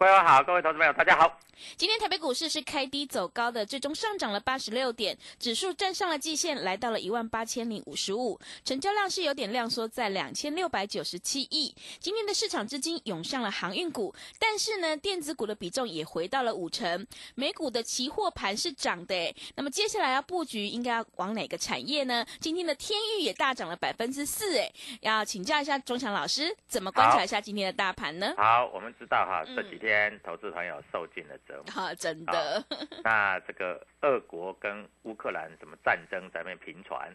各位好，各位投资朋友，大家好。今天台北股市是开低走高的，最终上涨了八十六点，指数站上了季线，来到了一万八千零五十五，成交量是有点量缩在两千六百九十七亿。今天的市场资金涌向了航运股，但是呢，电子股的比重也回到了五成。美股的期货盘是涨的，诶，那么接下来要布局应该要往哪个产业呢？今天的天域也大涨了百分之四，哎，要请教一下钟祥老师，怎么观察一下今天的大盘呢？好，我们知道哈，嗯这几天投资朋友受尽了折磨。啊、真的，那这个俄国跟乌克兰什么战争在那边频传，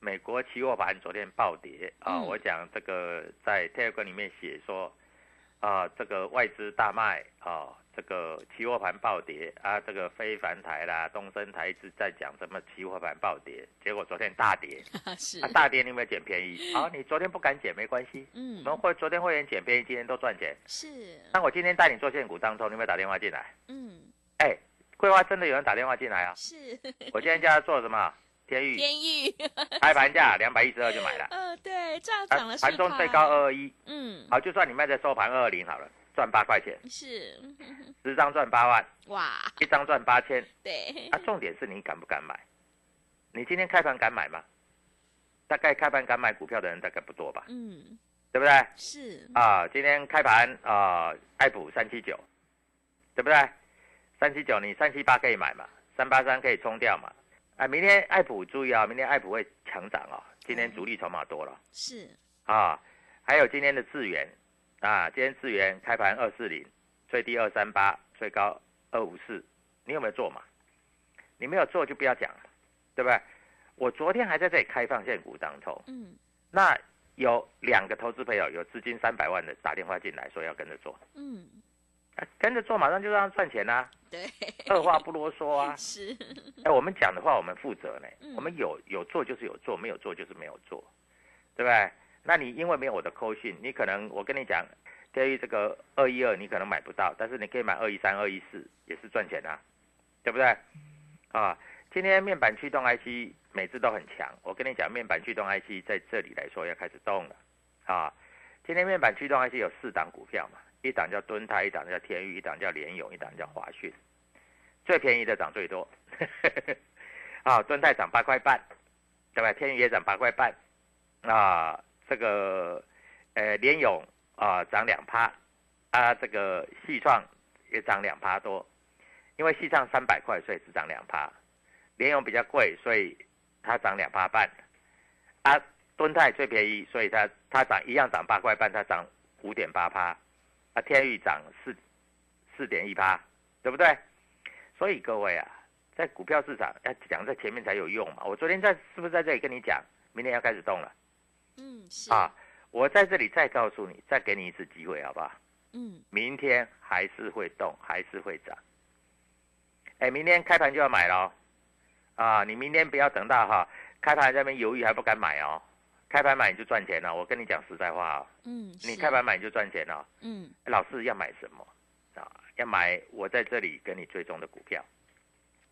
美国期货盘昨天暴跌。啊、嗯。我讲这个在 Telegram 里面写说啊、这个外资大卖啊、这个期货盘暴跌啊，这个非凡台啦、东升台一直在讲什么期货盘暴跌，结果昨天大跌，是。啊，大跌你有没有捡便宜？好、你昨天不敢捡没关系，嗯。我们会昨天会员捡便宜，今天都赚钱。是，那我今天带你做现股当中，你有没有打电话进来？嗯，哎，桂花真的有人打电话进来啊！是。我今天叫他做什么？天域。天域，开盘价两百一十二就买了，呃，对，这样啊涨了盘中最高，二二一，嗯，好，就算你卖在收盘二二零好了，赚八块钱，是，十张赚八万，哇，一张赚八千。对，啊，重点是你敢不敢买？你今天开盘敢买吗？大概开盘敢买股票的人大概不多吧，嗯，对不对？是，啊，今天开盘啊，爱普三七九，对不对？三七九你三七八可以买嘛，三八三可以冲掉嘛。啊，明天爱普注意啊，明天爱普会强涨啊，今天主力筹码多了是，啊。还有今天的智源啊，今天智源开盘二四零，最低二三八，最高二五四，你有没有做嘛？你没有做就不要讲了，对不对？我昨天还在这里开放现股当中，嗯。那有两个投资朋友有资金三百万的打电话进来，说要跟着做，嗯，啊跟着做马上就让他赚钱啦、对，二话不啰嗦啊！是，哎，我们讲的话我们负责呢，嗯。我们有有做就是有做，没有做就是没有做，对不对？那你因为没有我的扣讯，你可能我跟你讲，对于这个二一二你可能买不到，但是你可以买二一三、二一四，也是赚钱啊，对不对？啊，今天面板驱动 IC 每次都很强，我跟你讲，面板驱动 IC 在这里来说要开始动了啊。今天面板驱动 IC 有四档股票嘛，一档叫敦泰，一档叫天宇，一档叫联咏，一档叫华讯，最便宜的涨最多。啊，敦泰涨八块半，对吧？天宇也涨八块半，啊，这个呃联咏啊涨两趴，啊这个细创也涨两趴多，因为细创三百块，所以只涨两趴，联咏比较贵，所以它涨两趴半，啊敦泰最便宜，所以它它涨一样涨八块半，它涨五点八趴，啊天宇涨四四点一趴，对不对？所以各位啊，在股票市场要讲在前面才有用嘛。我昨天在是不是在这里跟你讲，明天要开始动了？嗯是，啊？我在这里再告诉你，再给你一次机会，好不好？嗯，明天还是会动，还是会涨。哎，明天开盘就要买喽，啊，你明天不要等到哈开盘在那边犹豫还不敢买哦，开盘买你就赚钱了。我跟你讲实在话哦，嗯，你开盘买你就赚钱了。嗯老师要买什么啊？要买我在这里跟你追踪的股票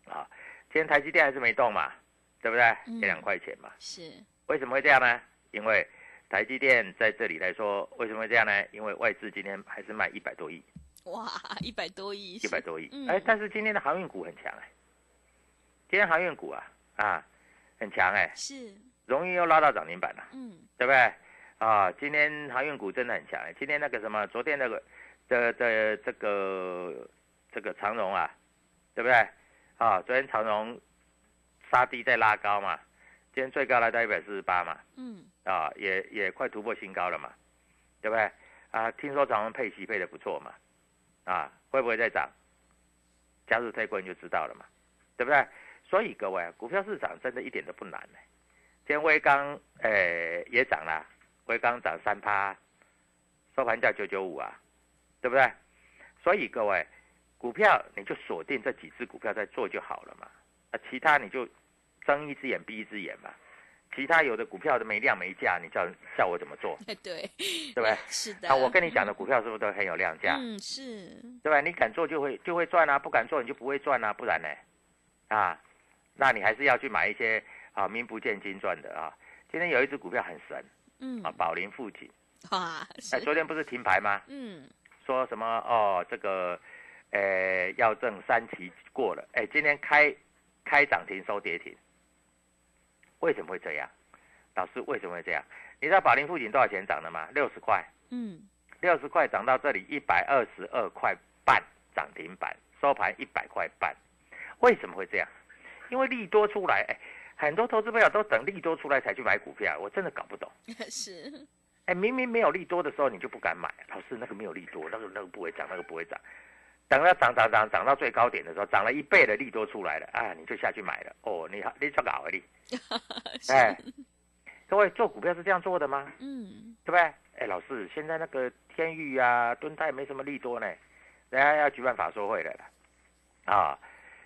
啊。今天台积电还是没动嘛，对不对？嗯一两块钱嘛。是，为什么会这样呢？因为台积电在这里来说，为什么会这样呢？因为外资今天还是卖一百多亿，哇，一百多亿，一百多亿。嗯哎，但是今天的航运股很强哎，今天航运股啊啊很强哎，是，容易又拉到涨停板了，嗯对不对？啊，今天航运股真的很强哎。今天那个什么，昨天那个的的这个这个长荣啊，对不对？啊，昨天长荣杀低再拉高嘛，今天最高来到一百四十八嘛。嗯，啊，也也快突破新高了嘛，对不对？啊，听说长荣配息配的不错嘛，啊，会不会再涨？加入推过你就知道了嘛，对不对？所以各位，股票市场真的一点都不难呢。今天威刚诶也涨啦，威刚涨三趴，收盘价九九五啊，对不对？所以各位，股票你就锁定这几只股票在做就好了嘛，啊，其他你就睁一只眼闭一只眼嘛。其他有的股票都没量没价，你叫叫我怎么做，哎 对，对不对？是的，啊，我跟你讲的股票是不是都很有量价，嗯是，对吧？你敢做就会就会赚啊，不敢做你就不会赚啊，不然呢？啊，那你还是要去买一些啊名不见经传的啊。今天有一只股票很神嗯啊，宝林富锦，哇，哎，是，昨天不是停牌吗？嗯说什么哦，这个，呃，要证三期过了，哎，今天开开涨停收跌停，为什么会这样？老师为什么会这样？你知道宝林附近多少钱涨的吗？六十块，嗯六十块涨到这里一百二十二块半涨停板，收盘一百块半，为什么会这样？因为利多出来，哎，很多投资朋友都等利多出来才去买股票，我真的搞不懂。是，哎，明明没有利多的时候，你就不敢买。老师，那个没有利多，那个那个不会涨，那个不会涨。等到涨涨涨涨到最高点的时候，涨了一倍的利多出来了，啊，你就下去买了。哦，你好，你做搞而已。是哎，各位做股票是这样做的吗？嗯对不对？哎，老师，现在那个天域啊、敦泰没什么利多呢，人家要举办法说会的了。啊，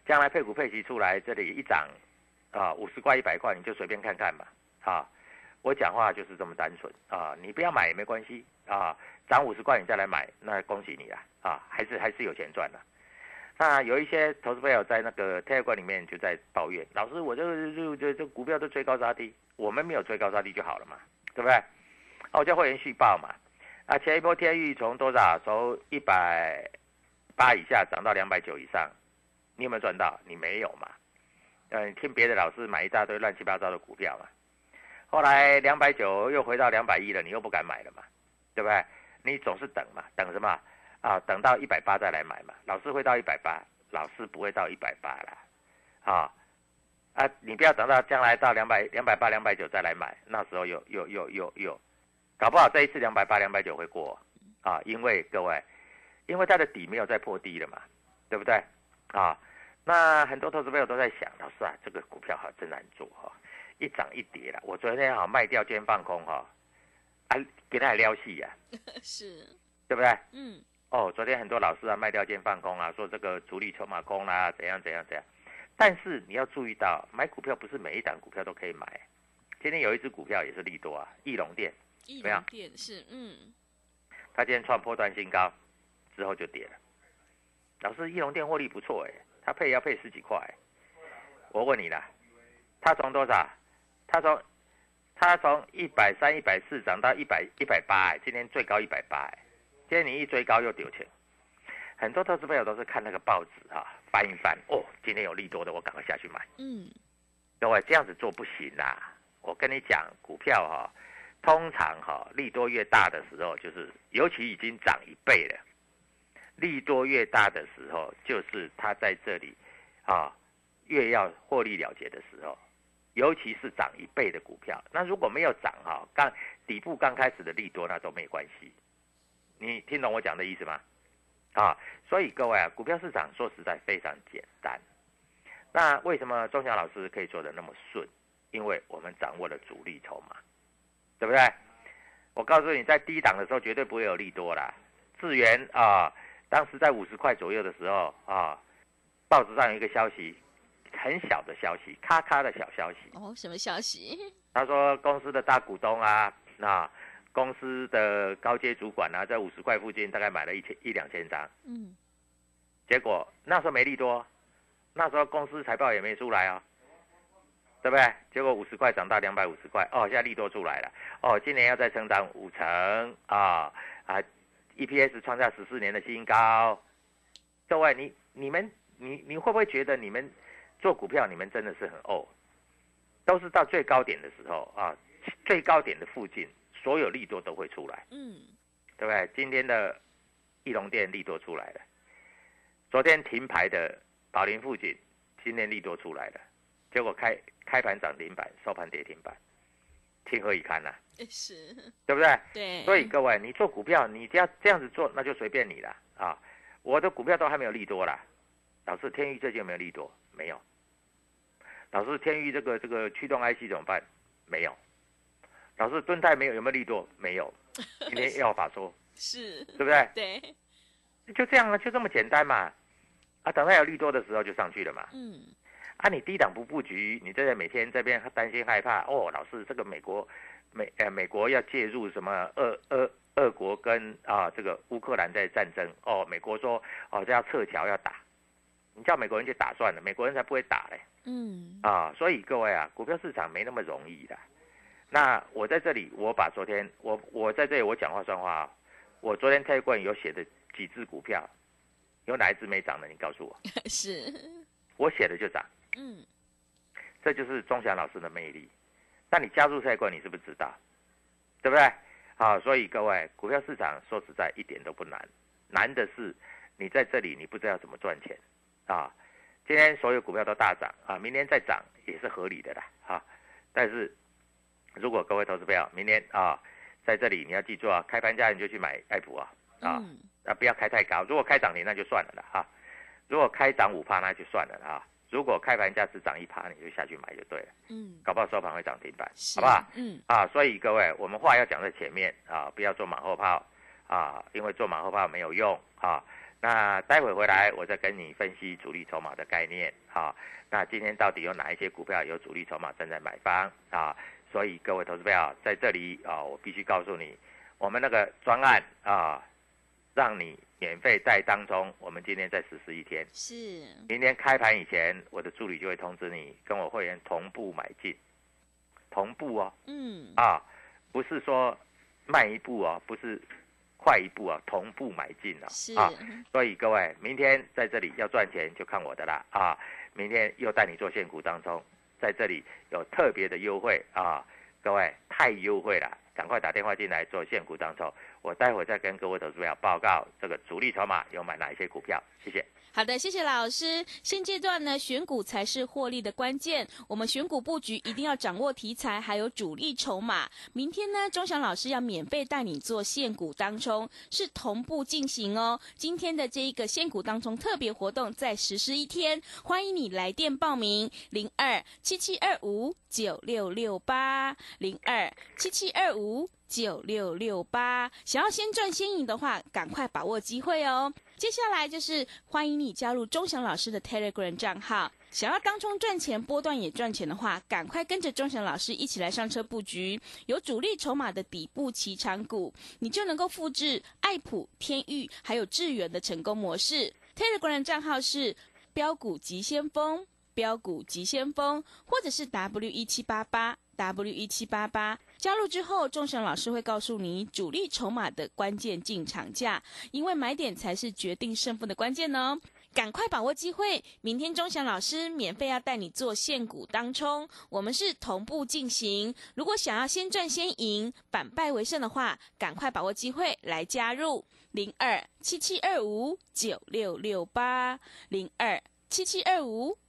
将来配股配息出来，这里一涨啊，五十块、一百块，你就随便看看吧。啊，我讲话就是这么单纯啊，你不要买也没关系啊，涨五十块你再来买，那恭喜你啊啊，还是还是有钱赚的。那有一些投资朋友在那个 Telegram 里面就在抱怨，老师，我这个这这这股票都追高杀低，我们没有追高杀低就好了嘛，对不对？啊，我叫会员续报嘛，啊，前一波天域从多少？从一百八以下涨到两百九以上，你有没有赚到？你没有嘛？嗯，听别的老师买一大堆乱七八糟的股票嘛，后来两百九又回到两百一了，你又不敢买了嘛，对不对？你总是等嘛，等什么？啊，等到一百八再来买嘛。老师会到一百八，老师不会到一百八啦。啊啊，你不要等到将来到两百两百八两百九再来买，那时候又又又又又，搞不好这一次两百八两百九会过啊，因为各位，因为它的底没有再破低了嘛，对不对？啊，那很多投资朋友都在想，老师啊，这个股票好真难做哈、一涨一跌了。我昨天好卖掉，今天放空哈、啊，给他撩戏呀、是，对不对？嗯哦，昨天很多老师啊卖掉兼放空啊，说这个主力筹码空啦、怎样怎样怎样。但是你要注意到，买股票不是每一档股票都可以买。今天有一只股票也是利多啊，翼龙店，一怎么样龙店是，嗯它今天创破断新高，之后就跌了。老师，翼龙店获利不错哎，它配要配十几块。我问你啦，它从多少？它从它从一百三、一百四涨到一百一百八，今天最高一百八哎。今天你一追高又丢钱，很多投资朋友都是看那个报纸啊，翻一翻，哦，今天有利多的，我赶快下去买。嗯各位这样子做不行啦！我跟你讲，股票哈、通常哈、利多越大的时候，就是尤其已经涨一倍了，利多越大的时候，就是它在这里啊越要获利了结的时候，尤其是涨一倍的股票。那如果没有涨哈、刚底部刚开始的利多，那都没关系。你听懂我讲的意思吗？啊，所以各位啊，股票市场说实在非常简单。那为什么钟祥老师可以做的那么顺？因为我们掌握了主力筹码，对不对？我告诉你，在低档的时候绝对不会有利多啦，智源啊，当时在五十块左右的时候啊，报纸上有一个消息，很小的消息，咔咔的小消息。哦，什么消息？他说公司的大股东啊，那公司的高阶主管啊，在五十块附近大概买了一千一两千张，嗯，结果那时候没利多，那时候公司财报也没出来啊，对不对？结果五十块涨到两百五十块，哦，现在利多出来了，哦，今年要再成长五成啊啊，EPS 创下十四年的新高。各位，你你们你你会不会觉得你们做股票，你们真的是很哦？都是到最高点的时候啊，最高点的附近，所有利多都会出来，嗯，对不对？今天的翼龙店利多出来了，昨天停牌的宝林附近，今天利多出来了，结果开开盘涨停板，收盘跌停板，情何以堪呐、是，对不对？对，所以各位，你做股票，你只要这样子做，那就随便你了啊！我的股票都还没有利多啦，老师天域最近有没有利多？没有。老师天域这个这个驱动 IC 怎么办？没有。老师敦泰没有有没有利多？没有。今天要法说，是，对不对？对，就这样啊，就这么简单嘛。啊，等它有利多的时候就上去了嘛。嗯，啊，你低档不布局，你这在每天这边担心害怕哦，老师这个美国美呃美国要介入什么俄俄俄国跟啊这个乌克兰在战争哦，美国说哦这要撤侨要打，你叫美国人去打算了，美国人才不会打嘞嗯，啊，所以各位啊，股票市场没那么容易的。那我在这里，我把昨天我我在这里我讲话算话啊，我昨天泰冠有写的几只股票，有哪一只没涨的？你告诉我，是，我写的就涨。嗯，这就是钟祥老师的魅力。那你加入赛冠，你是不是知道？对不对？啊，所以各位，股票市场说实在一点都不难，难的是你在这里你不知道怎么赚钱啊。今天所有股票都大涨啊，明天再涨也是合理的啦啊。但是如果各位投资朋友明天啊在这里你要记住啊，开盘价你就去买爱普啊啊，嗯，啊不要开太高，如果开涨停那就算了啦哈、如果开涨五趴那就算了啦啊、如果开盘价只涨一趴，你就下去买就对了。嗯，搞不好收盘会涨停板，好不好？？嗯，啊，所以各位，我们话要讲在前面啊，不要做马后炮啊，因为做马后炮没有用啊。那待会回来，我再跟你分析主力筹码的概念啊。那今天到底有哪一些股票有主力筹码正在买方啊？所以各位投资朋友在这里啊，我必须告诉你，我们那个专案啊，让你免费带当中，我们今天再实施一天。是，明天开盘以前，我的助理就会通知你，跟我会员同步买进，同步哦，嗯，啊，不是说慢一步哦，不是快一步啊，同步买进了，是，啊，所以各位明天在这里要赚钱就看我的啦。啊，明天又带你做现股当中，在这里有特别的优惠啊，各位太优惠了，赶快打电话进来做现股当中，我待会再跟各位投资朋友报告这个主力筹码有买哪一些股票，谢谢。好的，谢谢老师。现阶段呢，选股才是获利的关键。我们选股布局一定要掌握题材，还有主力筹码。明天呢，钟祥老师要免费带你做现股当中，是同步进行哦。今天的这一个现股当中特别活动再实施一天，欢迎你来电报名：零二七七二五九六六八零二七七二五。九六六八，想要先赚先赢的话，赶快把握机会哦。接下来就是欢迎你加入钟祥老师的 Telegram 账号。想要当冲赚钱、波段也赚钱的话，赶快跟着钟祥老师一起来上车布局，有主力筹码的底部起涨股，你就能够复制爱普、天域还有智源的成功模式。Telegram 账号是标股急先锋。标股急先锋，或者是 W 一七八八 W 一七八八，加入之后，钟祥老师会告诉你主力筹码的关键进场价，因为买点才是决定胜负的关键哦。赶快把握机会！明天钟祥老师免费要带你做现股当冲，我们是同步进行。如果想要先赚先赢、反败为胜的话，赶快把握机会来加入零二七七二五九六六八零二七七二五。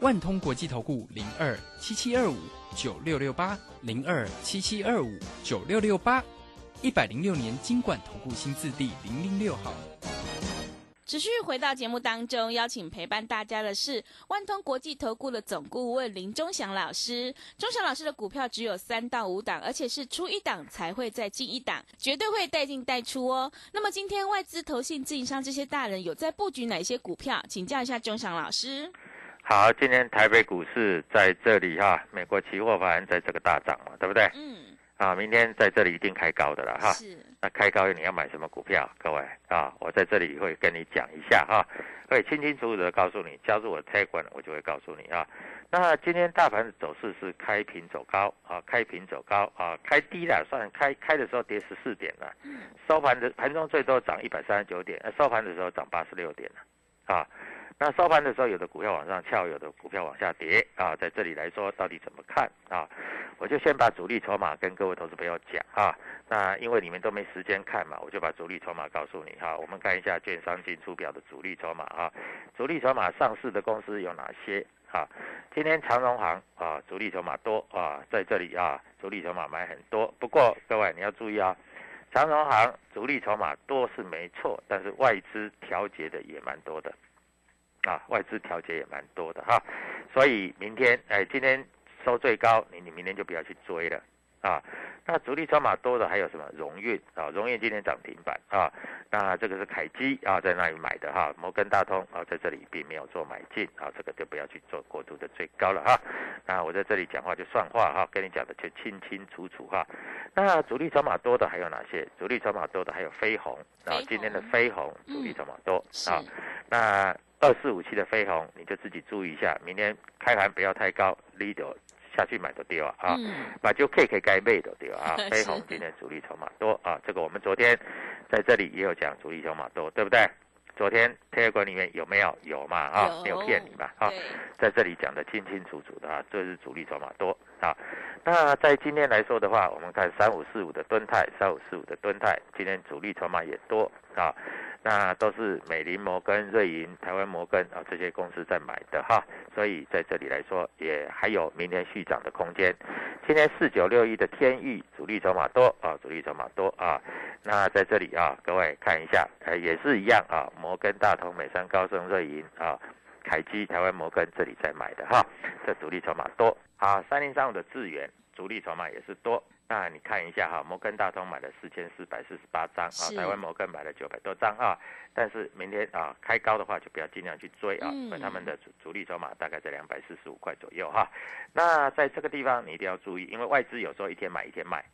万通国际投顾零二七七二五九六六八零二七七二五九六六八，一百零六年经管投顾新字第零零六号。持续回到节目当中，邀请陪伴大家的是万通国际投顾的总顾问林忠祥老师。忠祥老师的股票只有三到五档，而且是出一档才会再进一档，绝对会带进带出哦。那么今天外资、投信、自营商这些大人有在布局哪些股票？请教一下忠祥老师。好，今天台北股市在这里哈，美国期货盘在这个大涨嘛，对不对？嗯，啊，明天在这里一定开高的了哈。是那开高你要买什么股票？各位啊，我在这里会跟你讲一下哈，会清清楚楚的告诉你，加入我 t a 我就会告诉你啊。那今天大盘的走势是开平走高啊，开平走高啊，开低了算开开的时候跌十四点了，收盘的盘中最多涨一百三十九点，呃收盘的时候涨八十六点了啊。那收盘的时候，有的股票往上翘，有的股票往下跌啊。在这里来说，到底怎么看啊？我就先把主力筹码跟各位投资朋友讲啊。那因为你们都没时间看嘛，我就把主力筹码告诉你哈。我们看一下券商进出表的主力筹码啊。主力筹码上市的公司有哪些啊？今天长荣行啊，主力筹码多啊，在这里啊，主力筹码买很多。不过各位你要注意啊，长荣行主力筹码多是没错，但是外资调节的也蛮多的。啊，外资调节也蛮多的哈，所以明天哎，今天收最高，你你明天就不要去追了啊。那主力筹码多的还有什么？荣运啊，荣运今天涨停板啊。那这个是凯基啊，在那里买的哈。摩根大通啊，在这里并没有做买进啊，这个就不要去做过度的最高了哈。那我在这里讲话就算话哈，跟你讲的就清清楚楚哈。那主力筹码多的还有哪些？主力筹码多的还有飞鸿啊，今天的飞鸿主力筹码多啊。那二四五七的飞鸿，你就自己注意一下，明天开盘不要太高，leader 下去买都丢啊，啊，把就 K K 该卖都丢 啊。飞鸿今天主力筹码多啊，这个我们昨天在这里也有讲主力筹码多，对不对？昨天特约馆里面有没有？有嘛啊？没有骗你嘛啊？在这里讲的清清楚楚的啊，这是主力筹码多啊。那在今天来说的话，我们看三五四五的吨泰，三五四五的吨泰，今天主力筹码也多啊。那都是美林摩根、瑞银、台湾摩根啊这些公司在买的哈，所以在这里来说也还有明天续涨的空间。今天四九六一的天域主力筹码多啊，主力筹码多啊。那在这里啊，各位看一下，呃也是一样啊，摩根大通、美商高盛、瑞银啊、凯基、台湾摩根这里在买的哈，这主力筹码多啊。三零三五的智源主力筹码也是多。那你看一下哈，摩根大通买了四千四百四十八张啊，台湾摩根买了九百多张啊。但是明天啊开高的话，就不要尽量去追啊，因为他们的主主力筹码大概在两百四十五块左右哈。那在这个地方你一定要注意，因为外资有时候一天买一天卖，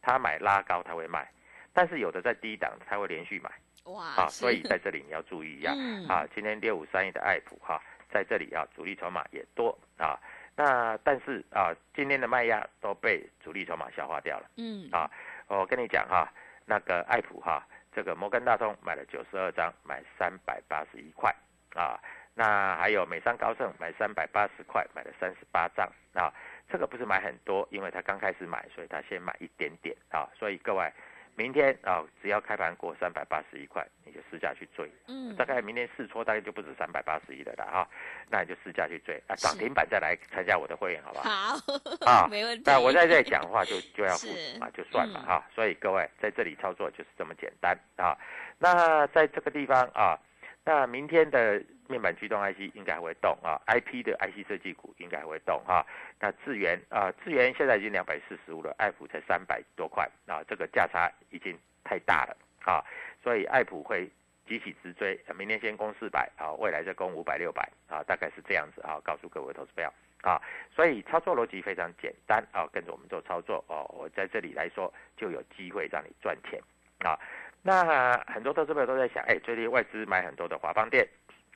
他买拉高他会卖，但是有的在低档他会连续买哇啊，所以在这里你要注意一下 啊。今天六五三一的爱普哈，在这里啊主力筹码也多啊。那但是啊，今天的卖压都被主力筹码消化掉了。嗯啊，我跟你讲哈，那个爱普哈，这个摩根大通买了九十二张，买三百八十一块啊。那还有美商高盛买三百八十块，买了三十八张啊。这个不是买很多，因为他刚开始买，所以他先买一点点啊。所以各位。明天啊，只要开盘过三百八十一块，你就试价去追。嗯，大概明天试错大概就不止三百八十一的了啦哈，那你就试价去追啊，涨停板再来参加我的会员，好不好？好，啊，没问题。那我在这里讲话就就要付是啊，就算了哈。所以各位在这里操作就是这么简单啊。那在这个地方啊，那明天的面板驱动 IC 应该还会动啊，IP 的 IC 设计股应该还会动哈。那智源啊，智源现在已经两百四十五了，爱普才三百多块啊，这个价差已经太大了啊，所以爱普会集体直追，明天先攻四百啊，未来再攻五百六百啊，大概是这样子啊，告诉各位投资朋友啊，所以操作逻辑非常简单啊，跟着我们做操作哦，我在这里来说就有机会让你赚钱啊。那很多投资朋友都在想，哎，最近外资买很多的华邦电，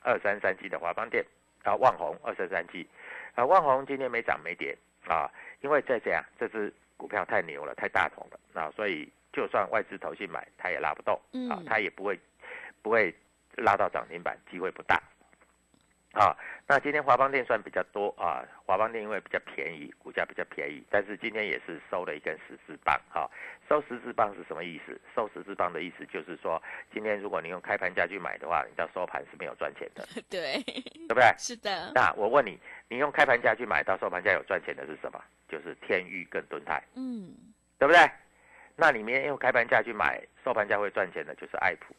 二三三七的华邦店啊，万宏二三三七。啊，万宏今天没涨没跌啊，因为在这样这只股票太牛了，太大同了啊，所以就算外资投信买，它也拉不动啊，它也不会不会拉到涨停板，机会不大啊，那今天华邦电算比较多啊，华邦电因为比较便宜，股价比较便宜，但是今天也是收了一根十字棒哈、收十字棒是什么意思？收十字棒的意思就是说，今天如果你用开盘价去买的话，你到收盘是没有赚钱的，对，对不对？是的，那我问你，你用开盘价去买到收盘价有赚钱的是什么？就是天域跟敦泰，嗯，对不对？那里面用开盘价去买，收盘价会赚钱的就是爱普，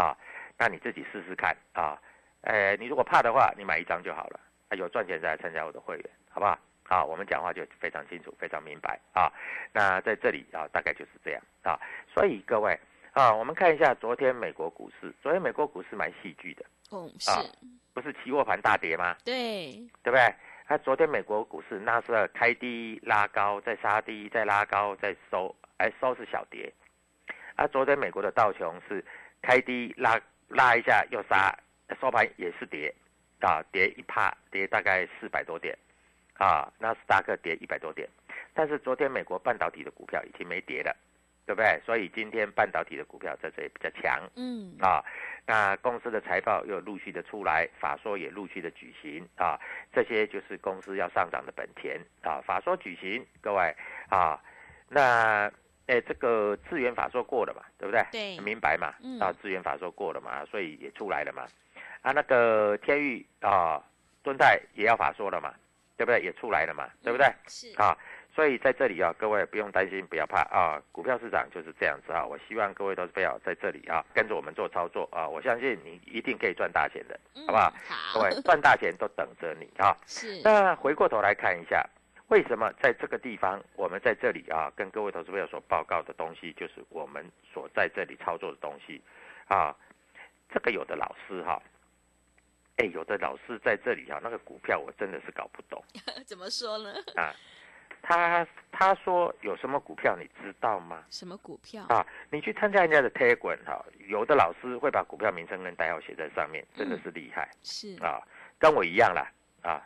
啊，那你自己试试看啊，呃，你如果怕的话，你买一张就好了，啊，有赚钱再来参加我的会员，好不好？好，我们讲话就非常清楚，非常明白啊。那在这里啊，大概就是这样啊。所以各位啊，我们看一下昨天美国股市，昨天美国股市蛮戏剧的，哦，是，啊不是期货盘大跌吗？对，对不对？啊昨天美国股市纳斯达开低拉高，再杀低，再拉高，再收，哎，收是小跌。啊，昨天美国的道琼是开低拉拉一下又杀，收盘也是跌，啊，跌一趴，跌大概四百多点，啊，纳斯达克跌一百多点。但是昨天美国半导体的股票已经没跌了，对不对？所以今天半导体的股票在这里比较强。嗯，啊，那公司的财报又陆续的出来，法说也陆续的举行啊，这些就是公司要上涨的本钱啊。法说举行，各位啊，那诶这个资源法说过了嘛，对不对？对明白嘛？嗯啊，资源法说过了嘛，所以也出来了嘛。啊，那个天域啊，敦泰也要法说了嘛，对不对？也出来了嘛，对不对？是，啊，所以在这里啊，各位不用担心，不要怕啊，股票市场就是这样子啊。我希望各位都是不要在这里啊，跟着我们做操作啊，我相信你一定可以赚大钱的，好不好？嗯好，各位 赚大钱都等着你啊。是，那回过头来看一下，为什么在这个地方，我们在这里啊，跟各位投资朋友所报告的东西，就是我们所在这里操作的东西啊。这个有的老师哈、哎，有的老师在这里啊，那个股票我真的是搞不懂。怎么说呢？啊，他他说有什么股票你知道吗？什么股票？啊，你去参加人家的 Telegram 哈，有的老师会把股票名称跟代号写在上面，真的是厉害、是，啊，跟我一样啦啊。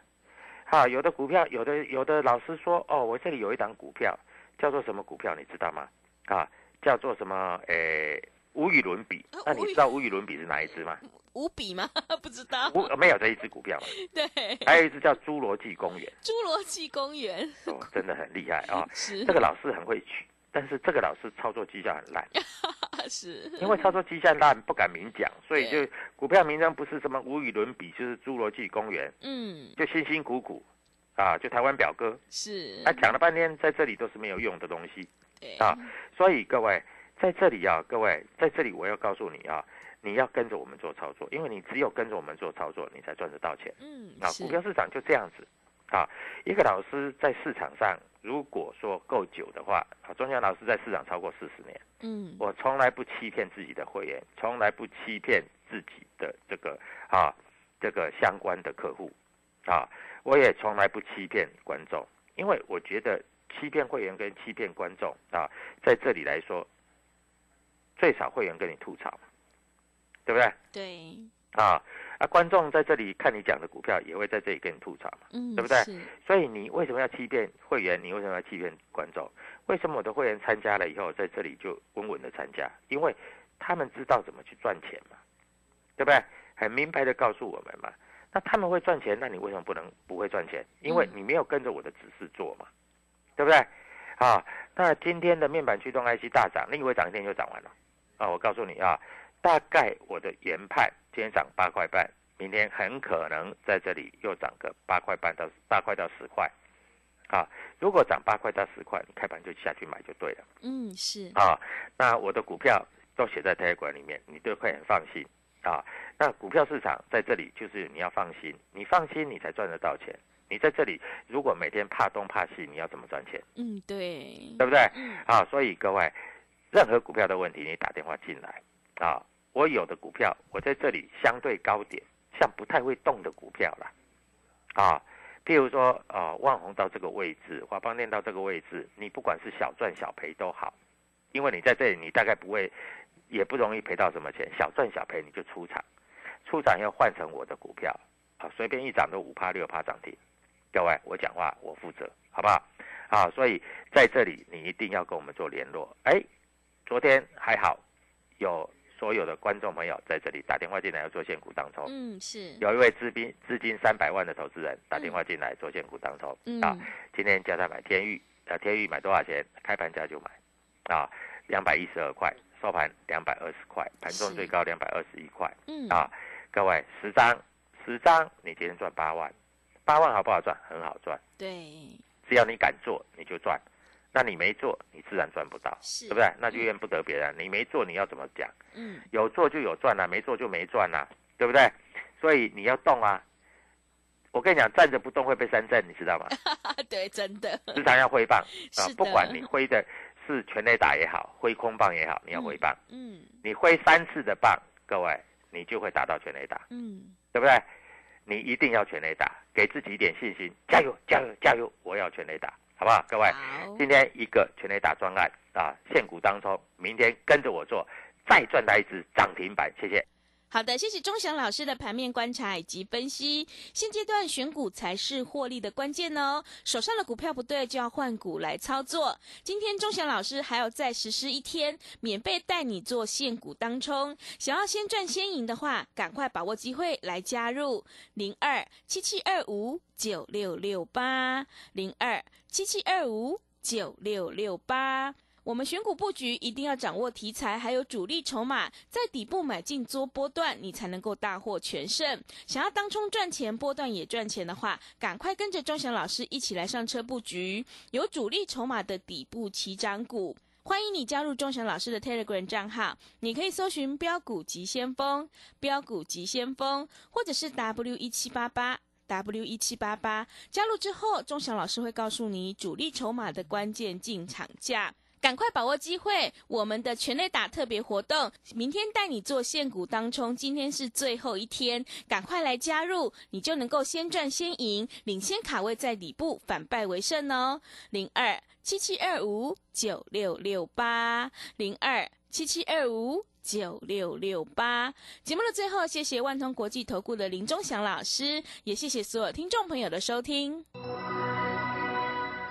好，有的股票，有的有的老师说，哦，我这里有一档股票，叫做什么股票，你知道吗？啊，叫做什么？诶，无与伦比呃。那你知道无与伦比是哪一只吗？无比吗？不知道。无没有这一只股票嘛，对，还有一只叫侏罗纪公园，侏罗纪公园。哦，真的很厉害啊。是。这个老师很会取，但是这个老师操作绩效很烂，是，因为操作绩效烂不敢明讲，所以就股票名称不是什么无与伦比，就是侏罗纪公园，嗯，就辛辛苦苦啊，就台湾表哥，是，他讲了半天，在这里都是没有用的东西。对。啊，所以各位在这里啊，各位在这里我要告诉你啊，你要跟着我们做操作，因为你只有跟着我们做操作，你才赚得到钱。嗯，啊，股票市场就这样子啊。一个老师在市场上，如果说够久的话，啊，钟祥老师在市场超过四十年，嗯，我从来不欺骗自己的会员，从来不欺骗自己的这个啊这个相关的客户啊，我也从来不欺骗观众，因为我觉得欺骗会员跟欺骗观众啊，在这里来说，最少会员跟你吐槽嘛，对不对？对，啊啊，观众在这里看你讲的股票，也会在这里跟你吐槽嘛。嗯，对不对所以你为什么要欺骗会员？你为什么要欺骗观众？为什么我的会员参加了以后，在这里就稳稳的参加？因为他们知道怎么去赚钱嘛，对不对？很明白的告诉我们嘛。那他们会赚钱，那你为什么不能不会赚钱？因为嗯你没有跟着我的指示做嘛，对不对？啊，那今天的面板驱动 IC 大涨，你以为涨一天就涨完了？啊，我告诉你啊，大概我的研判今天涨八块半，明天很可能在这里又涨个八块半到八块到十块，啊，如果涨八块到十块，你开盘就下去买就对了嗯是，啊。那我的股票都写在 Telegram 里面，你都会很放心啊。那股票市场在这里就是你要放心，你放心你才赚得到钱。你在这里如果每天怕东怕西，你要怎么赚钱？嗯对，对不对？嗯啊，所以各位，任何股票的问题，你打电话进来啊，我有的股票，我在这里相对高点，像不太会动的股票啦，啊，譬如说啊，万宏到这个位置，华邦电到这个位置，你不管是小赚小赔都好，因为你在这里，你大概不会，也不容易赔到什么钱，小赚小赔你就出场，出场要换成我的股票啊，随便一涨都五趴六趴涨停，各位，我讲话我负责，好不好？啊，所以在这里你一定要跟我们做联络。哎，昨天还好，有所有的观众朋友在这里打电话进来要做现股当冲。嗯，是，有一位资金资金三百万的投资人打电话进来做现股当冲、嗯。啊，今天叫他买天域，呃，天域买多少钱？开盘价就买，啊，两百一十二块，收盘两百二十块，盘中最高两百二十一块。嗯，啊，各位十张十张，你今天赚八万，八万好不好赚？很好赚，对，只要你敢做你就赚，那你没做你自然赚不到，是，对不对？那就怨不得别人，你没做你要怎么讲？嗯，有做就有赚啦、没做就没赚啦、对不对？所以你要动啊！我跟你讲，站着不动会被三振，你知道吗？对，真的，时常要挥棒 啊，不管你挥的是全垒打也好，挥空棒也好，你要挥棒。嗯你挥三次的棒，各位，你就会打到全垒打，嗯，对不对？你一定要全垒打，给自己一点信心，加油，加油，加油！我要全垒打，好不好？各位，今天一个全垒打专案啊，现股当中，明天跟着我做，再赚到一只涨停板，谢谢。好的，谢谢钟祥老师的盘面观察以及分析。现阶段选股才是获利的关键哦，手上的股票不对就要换股来操作。今天钟祥老师还有再实施一天，免费带你做现股当冲。想要先赚先赢的话，赶快把握机会来加入零二七七二五九六六八零二七七二五九六六八。我们选股布局一定要掌握题材，还有主力筹码，在底部买进做波段，你才能够大获全胜。想要当冲赚钱，波段也赚钱的话，赶快跟着钟祥老师一起来上车布局，有主力筹码的底部起涨股。欢迎你加入钟祥老师的 Telegram 账号，你可以搜寻“标股急先锋”、“标股急先锋”，或者是 W 一七八八。W 一七八八加入之后，钟祥老师会告诉你主力筹码的关键进场价。赶快把握机会！我们的全垒打特别活动，明天带你做现股当冲，今天是最后一天，赶快来加入，你就能够先赚先赢，领先卡位在底部，反败为胜哦。零二七七二五九六六八，零二七七二五九六六八。节目的最后，谢谢万通国际投顾的林忠祥老师，也谢谢所有听众朋友的收听。